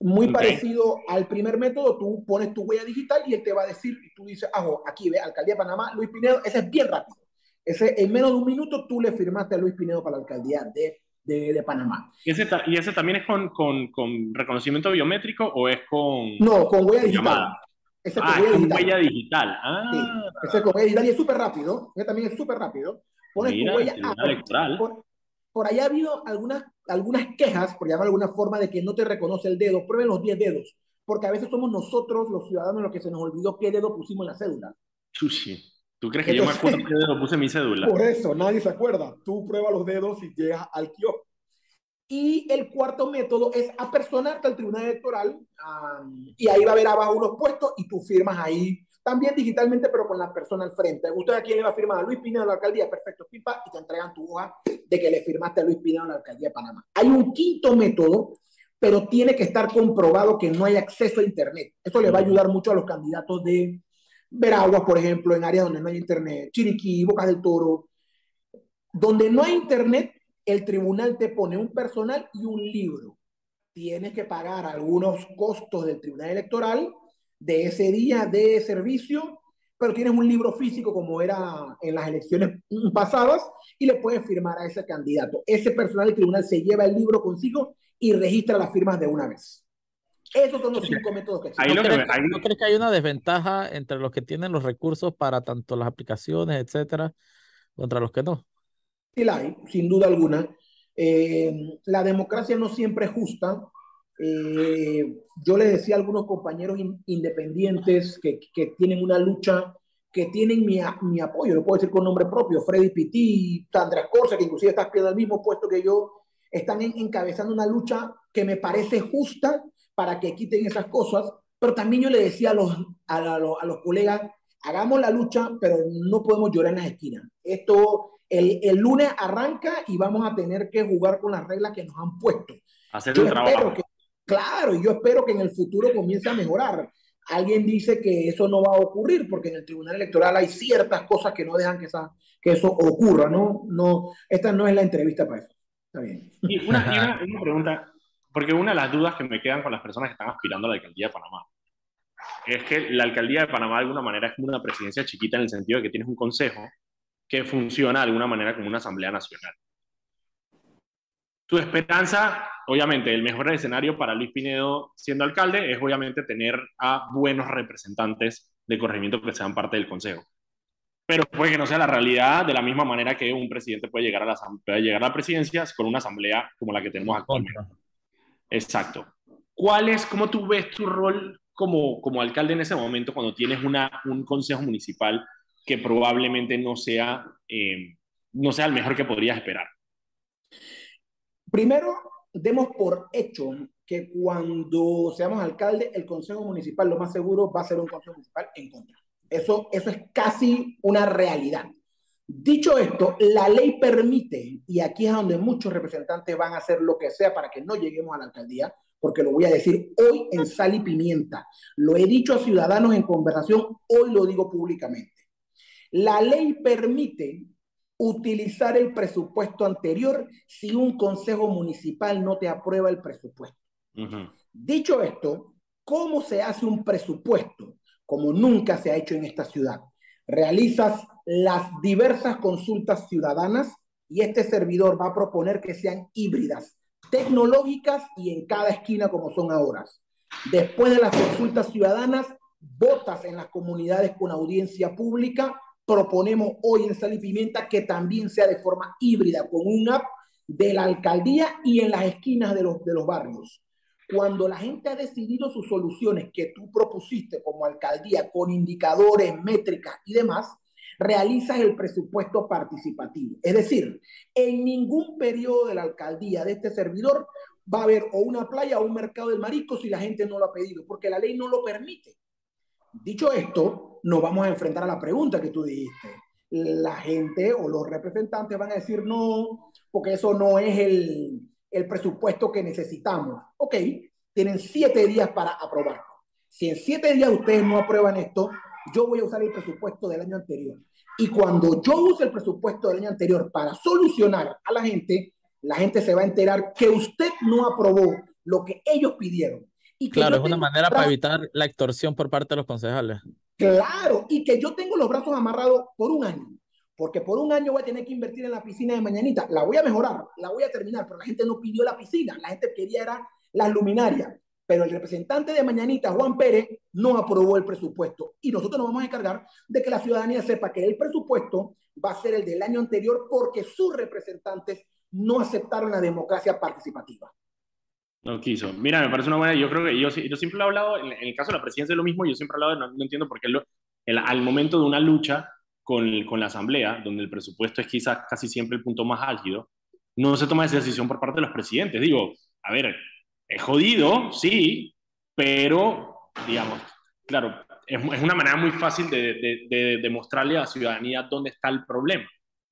Muy parecido al primer método, tú pones tu huella digital y él te va a decir, y tú dices, ah, aquí ve, Alcaldía de Panamá, Luis Pinedo, ese es bien rápido. Ese, en menos de un minuto tú le firmaste a Luis Pinedo para la alcaldía de, de, Panamá. ¿Y ese, ¿Y ese también es con, con, con, reconocimiento biométrico o es con... No, con huella digital. Ese ah, con huella, digital. huella digital. Ah. Sí, ese con huella digital y es súper rápido. Ese también es súper rápido. Pones tu huella. Ah, por, por ahí ha habido algunas, algunas quejas, por llamar alguna forma, de que no te reconoce el dedo. Prueben los 10 dedos. Porque a veces somos nosotros, los ciudadanos, los que se nos olvidó qué dedo pusimos en la cédula. Chuchi. ¿Tú crees que yo me acuerdo qué dedo puse en mi cédula? Por eso, nadie se acuerda. Tú pruebas los dedos y llegas al kiosco. Y el cuarto método es apersonarte al tribunal electoral y ahí va a haber abajo unos puestos y tú firmas ahí también digitalmente, pero con la persona al frente. ¿Usted a quién le va a firmar? A Luis Pinedo la alcaldía. Perfecto, pipa, y te entregan tu hoja de que le firmaste a Luis Pinedo la alcaldía de Panamá. Hay un quinto método, pero tiene que estar comprobado que no hay acceso a Internet. Eso le va a ayudar mucho a los candidatos de Veraguas, por ejemplo, en áreas donde no hay Internet, Chiriquí, Bocas del Toro. Donde no hay Internet, el tribunal te pone un personal y un libro. Tienes que pagar algunos costos del tribunal electoral de ese día de servicio, pero tienes un libro físico como era en las elecciones pasadas y le puedes firmar a ese candidato. Ese personal del tribunal se lleva el libro consigo y registra las firmas de una vez. Esos son los cinco métodos que existen. ¿No, crees, que hay una desventaja entre los que tienen los recursos para tanto las aplicaciones, etcétera, contra los que no? Sí, la hay, sin duda alguna. Eh, la democracia no siempre es justa eh, yo le decía a algunos compañeros independientes que, que, tienen una lucha, que tienen mi, mi, apoyo, lo puedo decir con nombre propio, Freddy Pitti, Sandra Corsa, que inclusive está en el mismo puesto que yo, están encabezando una lucha que me parece justa para que quiten esas cosas, pero también yo le decía a los, a, a los colegas, hagamos la lucha, pero no podemos llorar en las esquinas. Esto, el, el, lunes arranca y vamos a tener que jugar con las reglas que nos han puesto. Hacer un trabajo. Claro, y yo espero que en el futuro comience a mejorar. Alguien dice que eso no va a ocurrir porque en el Tribunal Electoral hay ciertas cosas que no dejan que, esa, que eso ocurra, ¿no? no Esta no es la entrevista para eso. Está bien. Y una, una, pregunta, porque una de las dudas que me quedan con las personas que están aspirando a la alcaldía de Panamá es que la alcaldía de Panamá de alguna manera es como una presidencia chiquita en el sentido de que tienes un consejo que funciona de alguna manera como una asamblea nacional. Tu esperanza obviamente, el mejor escenario para Luis Pinedo siendo alcalde es obviamente tener a buenos representantes de corregimiento que sean parte del consejo. Pero puede que no sea la realidad de la misma manera que un presidente puede llegar a la, puede llegar a la presidencia con una asamblea como la que tenemos actualmente. Exacto. ¿Cuál es, cómo tú ves tu rol como, como alcalde en ese momento cuando tienes una, un consejo municipal que probablemente no sea, eh, no sea el mejor que podrías esperar? Primero, demos por hecho que cuando seamos alcalde, el Consejo Municipal lo más seguro va a ser un Consejo Municipal en contra. Eso, eso es casi una realidad. Dicho esto, la ley permite, y aquí es donde muchos representantes van a hacer lo que sea para que no lleguemos a la alcaldía, porque lo voy a decir hoy en sal y pimienta. Lo he dicho a ciudadanos en conversación, hoy lo digo públicamente. La ley permite utilizar el presupuesto anterior si un consejo municipal no te aprueba el presupuesto. Dicho esto, ¿cómo se hace un presupuesto? Como nunca se ha hecho en esta ciudad. Realizas las diversas consultas ciudadanas y este servidor va a proponer que sean híbridas, tecnológicas y en cada esquina como son ahora. Después de las consultas ciudadanas, votas en las comunidades con audiencia pública proponemos hoy en Sal y Pimienta que también sea de forma híbrida, con un app de la alcaldía y en las esquinas de los, de los barrios. Cuando la gente ha decidido sus soluciones que tú propusiste como alcaldía con indicadores, métricas y demás, realizas el presupuesto participativo. Es decir, en ningún periodo de la alcaldía de este servidor va a haber o una playa o un mercado del marisco si la gente no lo ha pedido, porque la ley no lo permite. Dicho esto, nos vamos a enfrentar a la pregunta que tú dijiste. La gente o los representantes van a decir no, porque eso no es el, el presupuesto que necesitamos. Ok, tienen siete días para aprobarlo. Si en siete días ustedes no aprueban esto, yo voy a usar el presupuesto del año anterior. Y cuando yo use el presupuesto del año anterior para solucionar a la gente, la gente se va a enterar que usted no aprobó lo que ellos pidieron. Y claro, es una manera para evitar la extorsión por parte de los concejales. Claro, y que yo tengo los brazos amarrados por un año, porque por un año voy a tener que invertir en la piscina de mañanita. La voy a mejorar, la voy a terminar, pero la gente no pidió la piscina, la gente quería era las luminarias. Pero el representante de Mañanita, Juan Pérez, no aprobó el presupuesto. Y nosotros nos vamos a encargar de que la ciudadanía sepa que el presupuesto va a ser el del año anterior porque sus representantes no aceptaron la democracia participativa. No quiso. Mira, me parece una buena. Yo creo que yo, yo siempre he hablado, en, el caso de la presidencia es lo mismo, yo siempre he hablado, no, entiendo por qué lo, al momento de una lucha con, con, la Asamblea, donde el presupuesto es quizás casi siempre el punto más álgido, no se toma esa decisión por parte de los presidentes. Digo, a ver, es jodido, sí, pero, digamos, claro, es, una manera muy fácil de, de, a la ciudadanía dónde está el problema.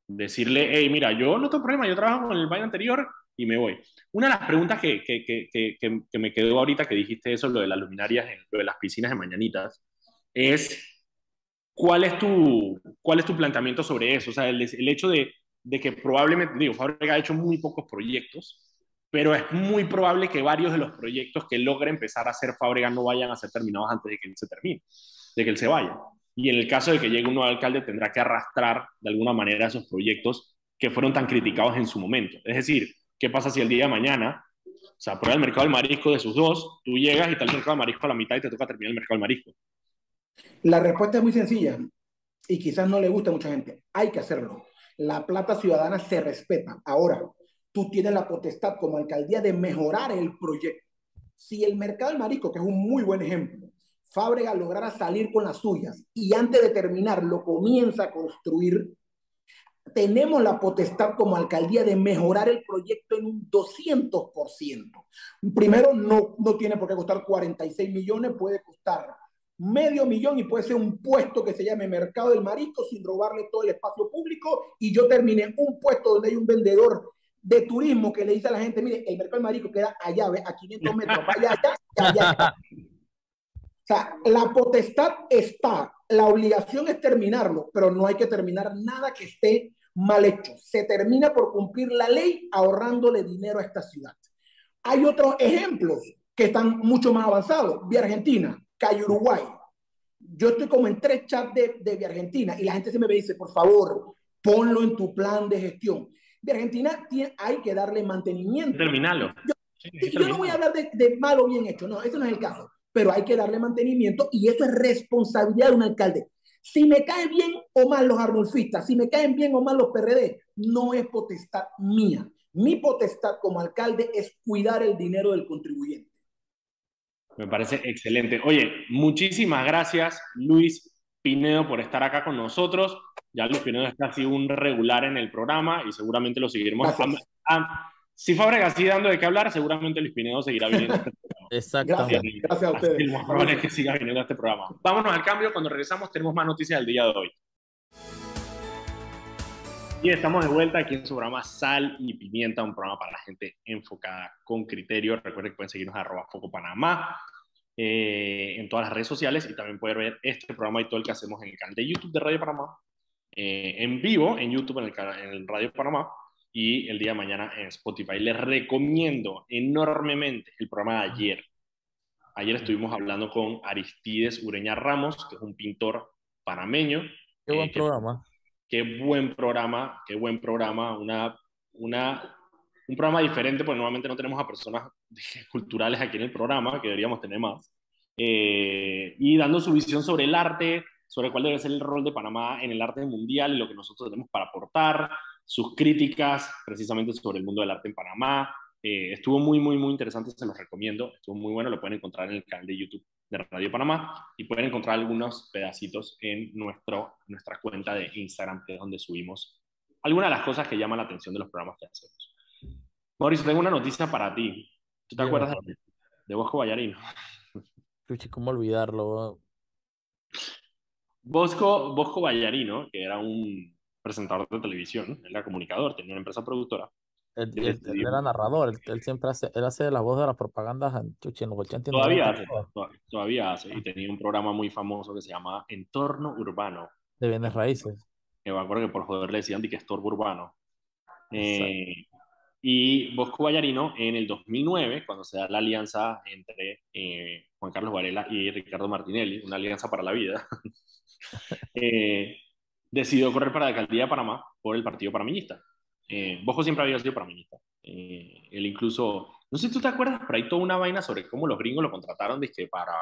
Decirle, hey, mira, yo no tengo problema, yo trabajo con el baño anterior y me voy. Una de las preguntas que, que, que, que, me quedó ahorita que dijiste eso, lo de las luminarias, lo de las piscinas de mañanitas, es cuál es tu, cuál es tu planteamiento sobre eso. O sea, el, el hecho de, de, que probablemente, digo, Fábrica ha hecho muy pocos proyectos, pero es muy probable que varios de los proyectos que logre empezar a hacer Fábrica no vayan a ser terminados antes de que él se termine, de que él se vaya. Y en el caso de que llegue un nuevo alcalde, tendrá que arrastrar de alguna manera esos proyectos que fueron tan criticados en su momento. Es decir, ¿Qué pasa si el día de mañana se aprueba el mercado del marisco de sus dos, tú llegas y está el mercado del marisco a la mitad y te toca terminar el mercado del marisco? La respuesta es muy sencilla y quizás no le gusta a mucha gente. Hay que hacerlo. La plata ciudadana se respeta. Ahora, tú tienes la potestad como alcaldía de mejorar el proyecto. Si el mercado del marisco, que es un muy buen ejemplo, Fábrega lograra salir con las suyas y antes de terminar lo comienza a construir, tenemos la potestad como alcaldía de mejorar el proyecto en un 200%. Primero, no, no tiene por qué costar 46 millones, puede costar medio millón y puede ser un puesto que se llame Mercado del Marisco sin robarle todo el espacio público y yo termine un puesto donde hay un vendedor de turismo que le dice a la gente, mire, el Mercado del Marisco queda allá, ¿ve? a 500 metros, vaya allá, allá. allá. O sea, la potestad está, la obligación es terminarlo, pero no hay que terminar nada que esté mal hecho. Se termina por cumplir la ley ahorrándole dinero a esta ciudad. Hay otros ejemplos que están mucho más avanzados. Vía Argentina, Calle Uruguay. Yo estoy como en tres chats de, de Vía Argentina y la gente se me dice, por favor, ponlo en tu plan de gestión. Vía Argentina tiene, hay que darle mantenimiento. Terminalo. Yo, sí, yo no voy a hablar de, de malo bien hecho, no, eso no es el caso pero hay que darle mantenimiento y eso es responsabilidad de un alcalde. Si me caen bien o mal los arnulfistas, si me caen bien o mal los PRD, no es potestad mía. Mi potestad como alcalde es cuidar el dinero del contribuyente. Me parece excelente. Oye, muchísimas gracias, Luis Pinedo, por estar acá con nosotros. Ya Luis Pinedo es casi un regular en el programa y seguramente lo seguiremos. A, si Fábrega sigue dando de qué hablar, seguramente Luis Pinedo seguirá viniendo. Exacto. Gracias, gracias a ustedes. Así lo más probable es que siga viniendo a este programa. Vámonos al cambio. Cuando regresamos, tenemos más noticias del día de hoy. Y estamos de vuelta aquí en su programa Sal y Pimienta, un programa para la gente enfocada con criterio. Recuerden que pueden seguirnos a arroba Foco Panamá eh, en todas las redes sociales y también pueden ver este programa y todo el que hacemos en el canal de YouTube de Radio Panamá, eh, en vivo en YouTube en el, en el Radio Panamá y el día de mañana en Spotify. Les recomiendo enormemente el programa de ayer. Ayer estuvimos hablando con Aristides Ureña Ramos, que es un pintor panameño. Qué buen eh, programa. Qué, qué buen programa, qué buen programa. Una, una, un programa diferente, porque normalmente no tenemos a personas culturales aquí en el programa, que deberíamos tener más. Eh, y dando su visión sobre el arte, sobre cuál debe ser el rol de Panamá en el arte mundial y lo que nosotros tenemos para aportar, sus críticas precisamente sobre el mundo del arte en Panamá. Eh, estuvo muy, muy, muy interesante, se los recomiendo. Estuvo muy bueno, lo pueden encontrar en el canal de YouTube de Radio Panamá y pueden encontrar algunos pedacitos en nuestro, nuestra cuenta de Instagram, que es donde subimos algunas de las cosas que llaman la atención de los programas que hacemos. Mauricio, tengo una noticia para ti. ¿Tú te acuerdas de, de Bosco Ballarino? ¿Cómo olvidarlo? Bosco, Bosco Ballarino, que era un presentador de televisión, era comunicador, tenía una empresa productora, Él, Él él- él era narrador, él, él siempre hace, él hace la voz de las propagandas en, en los 80 y Todavía 90, hace, to- todavía hace, y tenía un programa muy famoso que se llama Entorno Urbano, de bienes raíces. que me acuerdo que por joder le decían de que estorbo urbano. Eh, y Bosco Vallarino en el 2009, cuando se da la alianza entre eh, Juan Carlos Varela y Ricardo Martinelli, una alianza para la vida, eh, decidió correr para la alcaldía de Panamá por el partido panameñista. Eh, Bosco siempre había sido panameñista. Eh, él incluso, no sé si tú te acuerdas, pero hay toda una vaina sobre cómo los gringos lo contrataron dizque, para,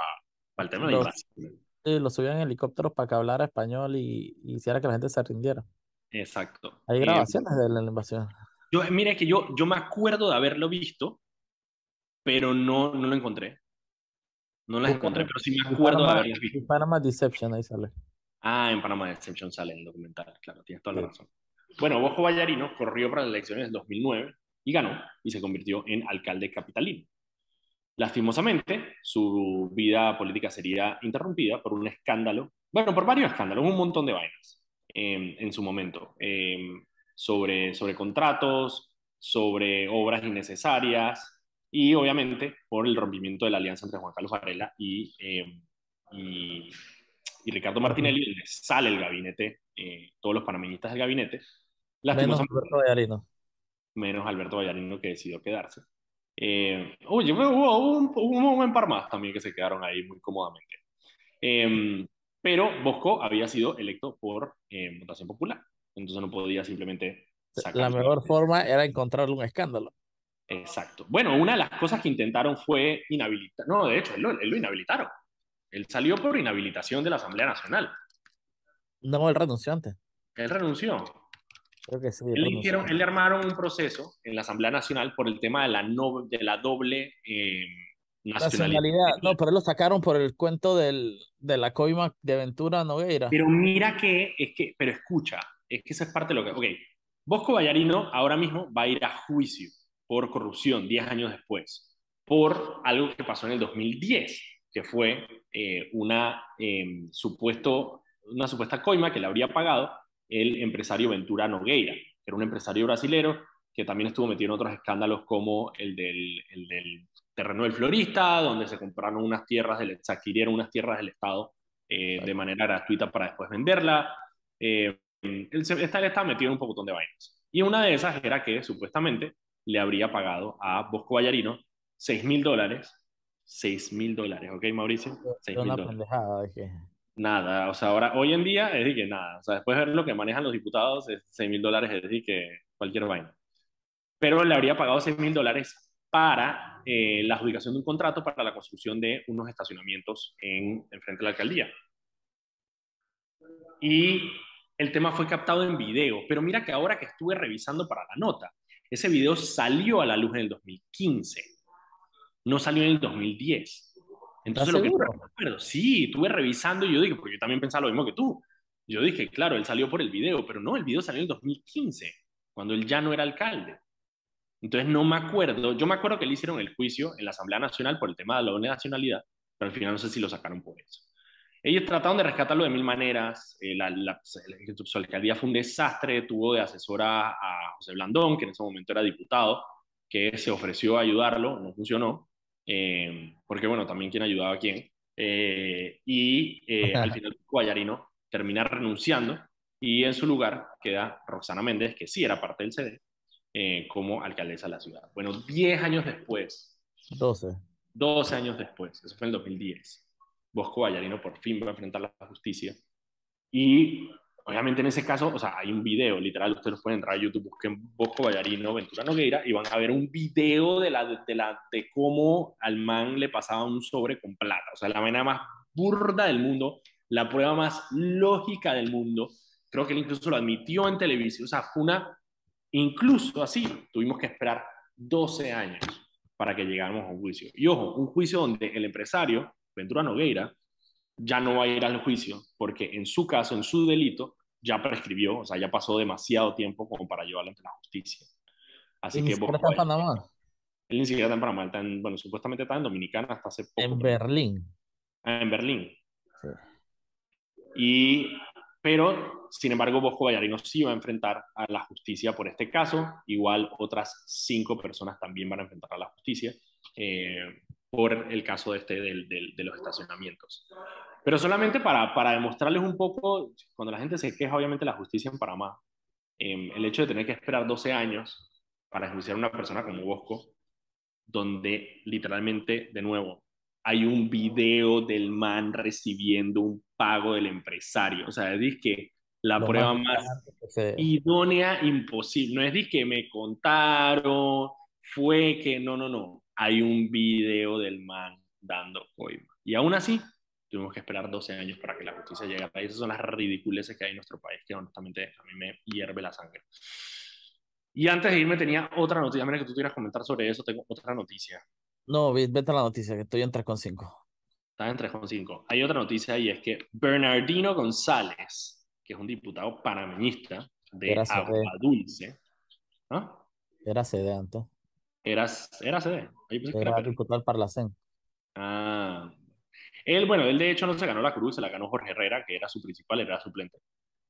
para el tema de la Los- invasión. Sí, lo subían en helicópteros para que hablara español y, y hiciera que la gente se rindiera. Exacto. Hay Eh, grabaciones de la invasión. Yo, mira que yo, yo me acuerdo de haberlo visto, pero no, no lo encontré. No las encontré, pero sí me acuerdo de haberlas visto. Panama Deception, ahí sale. Ah, en Panamá Deception sale el documental, claro, tienes toda la razón. Bueno, Bosco Vallarino corrió para las elecciones del 2009 y ganó y se convirtió en alcalde capitalino. Lastimosamente, su vida política sería interrumpida por un escándalo, bueno, por varios escándalos, un montón de vainas eh, en su momento, eh, sobre, sobre contratos, sobre obras innecesarias y obviamente por el rompimiento de la alianza entre Juan Carlos Varela y, eh, y, y Ricardo Martinelli, sale el gabinete, eh, todos los panameñistas del gabinete, Menos Alberto Vallarino. menos Alberto Vallarino que decidió quedarse. Eh, oye, hubo, un, un buen par más también que se quedaron ahí muy cómodamente. Eh, pero Bosco había sido electo por eh, votación popular, entonces no podía simplemente La sacar. mejor forma era encontrarle un escándalo. Exacto. Bueno, una de las cosas que intentaron fue inhabilitar. No, de hecho, él lo, él lo inhabilitaron. Él salió por inhabilitación de la Asamblea Nacional. No, el renunciante. Él renunció. Creo que sí. Él renunció. hicieron, él le armaron un proceso en la Asamblea Nacional por el tema de la, no, de la doble eh, nacionalidad. Nacionalidad. No, pero él lo sacaron por el cuento del, de la coima de Ventura Nogueira. Pero mira que, es que, pero escucha, es que esa es parte de lo que, ok, Bosco Vallarino ahora mismo va a ir a juicio por corrupción 10 años después, por algo que pasó en el 2010, que fue eh, una, eh, supuesto, una supuesta coima que le habría pagado el empresario Ventura Nogueira, que era un empresario brasilero que también estuvo metido en otros escándalos como el del, el del terreno del florista, donde se compraron unas tierras, del, se adquirieron unas tierras del Estado eh, de manera gratuita para después venderla. Él, él estaba metido en un poco de vainas. Y una de esas era que supuestamente le habría pagado a Bosco Vallarino 6 mil dólares. 6 mil dólares, ¿ok, Mauricio? 6 Era mil dólares. de que- Nada, o sea, ahora, hoy en día es decir que nada, o sea, después de ver lo que manejan los diputados, 6 mil dólares es decir que cualquier vaina. Pero le habría pagado 6 mil dólares para eh, la adjudicación de un contrato para la construcción de unos estacionamientos en, en frente a la alcaldía. Y el tema fue captado en video, pero mira que ahora que estuve revisando para la nota, ese video salió a la luz en el 2015, no salió en el 2010. Entonces, lo que recuerdo, sí, estuve revisando y yo dije, porque yo también pensaba lo mismo que tú. Yo dije, claro, él salió por el video, pero no, el video salió en el 2015, cuando él ya no era alcalde. Entonces no me acuerdo, yo me acuerdo que le hicieron el juicio en la Asamblea Nacional por el tema de la doble nacionalidad, pero al final no sé si lo sacaron por eso. Ellos trataron de rescatarlo de mil maneras, eh, la, la, su alcaldía fue un desastre, tuvo de asesora a José Blandón, que en ese momento era diputado, que se ofreció a ayudarlo, no funcionó, eh, porque bueno, también quién ayudaba a quién, eh, y eh, al final Guayarino termina renunciando y en su lugar queda Roxana Méndez, que sí era parte del CD, eh, como alcaldesa de la ciudad. Bueno, 10 años después, 12. 12 años después, eso fue en el 2010, Bosco Vallarino por fin va a enfrentar la justicia. Y obviamente en ese caso, o sea, hay un video, literal, ustedes pueden entrar a YouTube, busquen Bosco Vallarino, Ventura Nogueira, y van a ver un video de, la, de, la, de cómo al man le pasaba un sobre con plata. O sea, la manera más burda del mundo, la prueba más lógica del mundo. Creo que él incluso lo admitió en televisión. O sea, fue una Incluso así, tuvimos que esperar 12 años para que llegáramos a un juicio. Y ojo, un juicio donde el empresario, Ventura Nogueira, ya no va a ir al juicio porque en su caso, en su delito, ya prescribió, o sea, ya pasó demasiado tiempo como para llevarlo ante la justicia. Así ¿Y que ni está en Panamá? Él ni siquiera está en Panamá, está en, bueno, supuestamente está en Dominicana hasta hace poco. En Berlín. Ah, en Berlín. Sí. Y, pero sin embargo, Bosco Vallarino sí va a enfrentar a la justicia por este caso. Igual otras cinco personas también van a enfrentar a la justicia eh, por el caso este del, de los estacionamientos. Pero solamente para, para, demostrarles un poco, cuando la gente se queja, obviamente, la justicia en Panamá, eh, el hecho de tener que esperar 12 años para enjuiciar a una persona como Bosco, donde literalmente, de nuevo, hay un video del man recibiendo un pago del empresario. O sea, es que la prueba más, idónea imposible. No es que me contaron, fue que no, no, no. Hay un video del man dando coima. Y aún así, tuvimos que esperar 12 años para que la justicia llegara. Y esas son las ridiculeces que hay en nuestro país, que honestamente a mí me hierve la sangre. Y antes de irme tenía otra noticia, mira que tú quieras comentar sobre eso, tengo otra noticia. No, vete a la noticia, que estoy en 3,5. Está en 3,5. Hay otra noticia y es que Bernardino González, que es un diputado panameñista de Agua Dulce. ¿Ah? Era sede antes. Era, era sede. Era, era diputado Parlacén. Ah. Él, bueno, él de hecho no se ganó la cruz, se la ganó Jorge Herrera, que era su principal, era suplente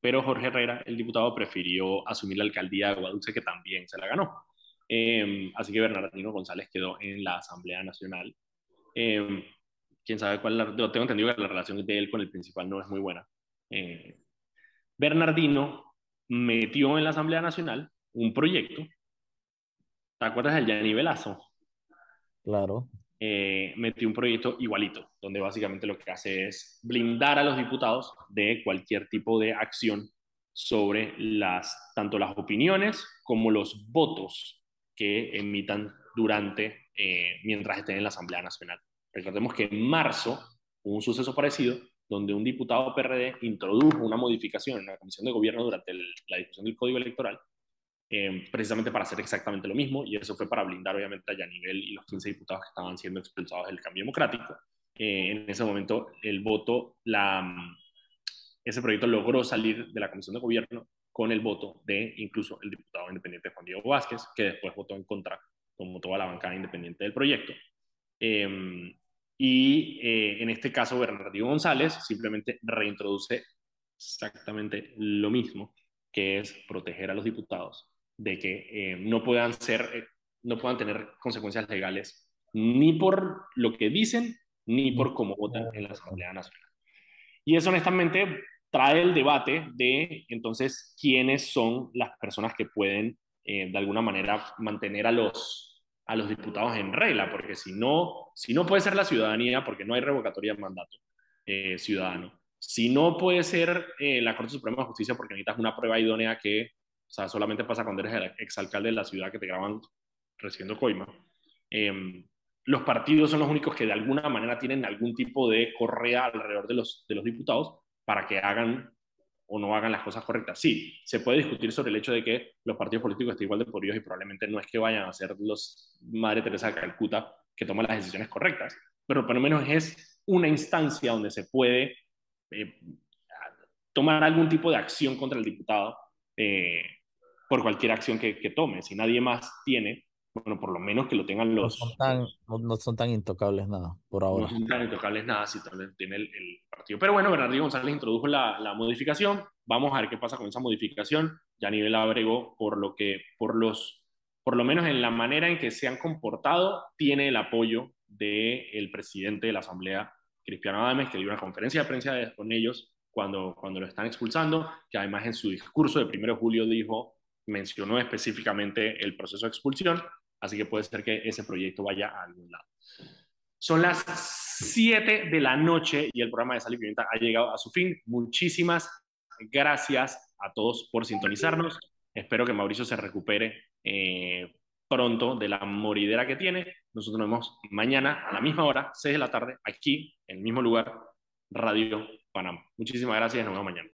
pero Jorge Herrera, el diputado, prefirió asumir la alcaldía de Aguadulce, que también se la ganó. Em, así que Bernardino González quedó en la Asamblea Nacional. Eh, Quién sabe cuál, la, tengo entendido que la relación de él con el principal no es muy buena. Eh, Bernardino metió en la Asamblea Nacional un proyecto. ¿Te acuerdas del Yanni Velazo? Claro. Eh, metió un proyecto igualito, donde básicamente lo que hace es blindar a los diputados de cualquier tipo de acción sobre las, tanto las opiniones como los votos que emitan durante, eh, mientras estén en la Asamblea Nacional. Recordemos que en marzo hubo un suceso parecido donde un diputado PRD introdujo una modificación en la Comisión de Gobierno durante la discusión del Código Electoral Em, precisamente para hacer exactamente lo mismo, y eso fue para blindar obviamente a Yanivel y los 15 diputados que estaban siendo expulsados del cambio democrático. Eh, en ese momento el voto, la, ese proyecto logró salir de la Comisión de Gobierno con el voto de incluso el diputado independiente Juan Diego Vázquez, que después votó en contra, como toda la bancada independiente del proyecto. Em, y eh, en este caso, Bernardino González simplemente reintroduce exactamente lo mismo, que es proteger a los diputados de que eh, no puedan ser, eh, no puedan tener consecuencias legales ni por lo que dicen ni por cómo votan en la Asamblea Nacional. Y eso honestamente trae el debate de entonces quiénes son las personas que pueden eh, de alguna manera mantener a los, a los diputados en regla, porque si no, si no puede ser la ciudadanía, porque no hay revocatoria de mandato ciudadano, si no puede ser la Corte Suprema de Justicia porque necesitas una prueba idónea que o sea, solamente pasa cuando eres exalcalde de la ciudad que te graban recibiendo coima. Em, los partidos son los únicos que de alguna manera tienen algún tipo de correa alrededor de los, de los diputados para que hagan o no hagan las cosas correctas. Sí, se puede discutir sobre el hecho de que los partidos políticos estén igual de podridos y probablemente no es que vayan a ser los Madre Teresa de Calcuta que toman las decisiones correctas, pero por lo menos es una instancia donde se puede eh, tomar algún tipo de acción contra el diputado eh, por cualquier acción que, que, tome. Si nadie más tiene, bueno, por lo menos que lo tengan los... No son tan, no, son tan intocables nada, por ahora. No son tan intocables nada si también tiene el, partido. Pero bueno, Bernardino González introdujo la, la, modificación. Vamos a ver qué pasa con esa modificación. Ya a nivel abrego, por lo que, por los, por lo menos en la manera en que se han comportado, tiene el apoyo del presidente de la Asamblea, Cristiano Adames, que dio una conferencia de prensa con ellos cuando, cuando lo están expulsando, que además en su discurso de 1 de julio dijo mencionó específicamente el proceso de expulsión, así que puede ser que ese proyecto vaya a algún lado. Son las 7 de la noche y el programa de Sal y Pimienta ha llegado a su fin. Muchísimas gracias a todos por sintonizarnos. Espero que Mauricio se recupere eh, pronto de la moridera que tiene. Nosotros nos vemos mañana a la misma hora, 6 de la tarde, aquí, en el mismo lugar, Radio Panamá. Muchísimas gracias nos vemos mañana.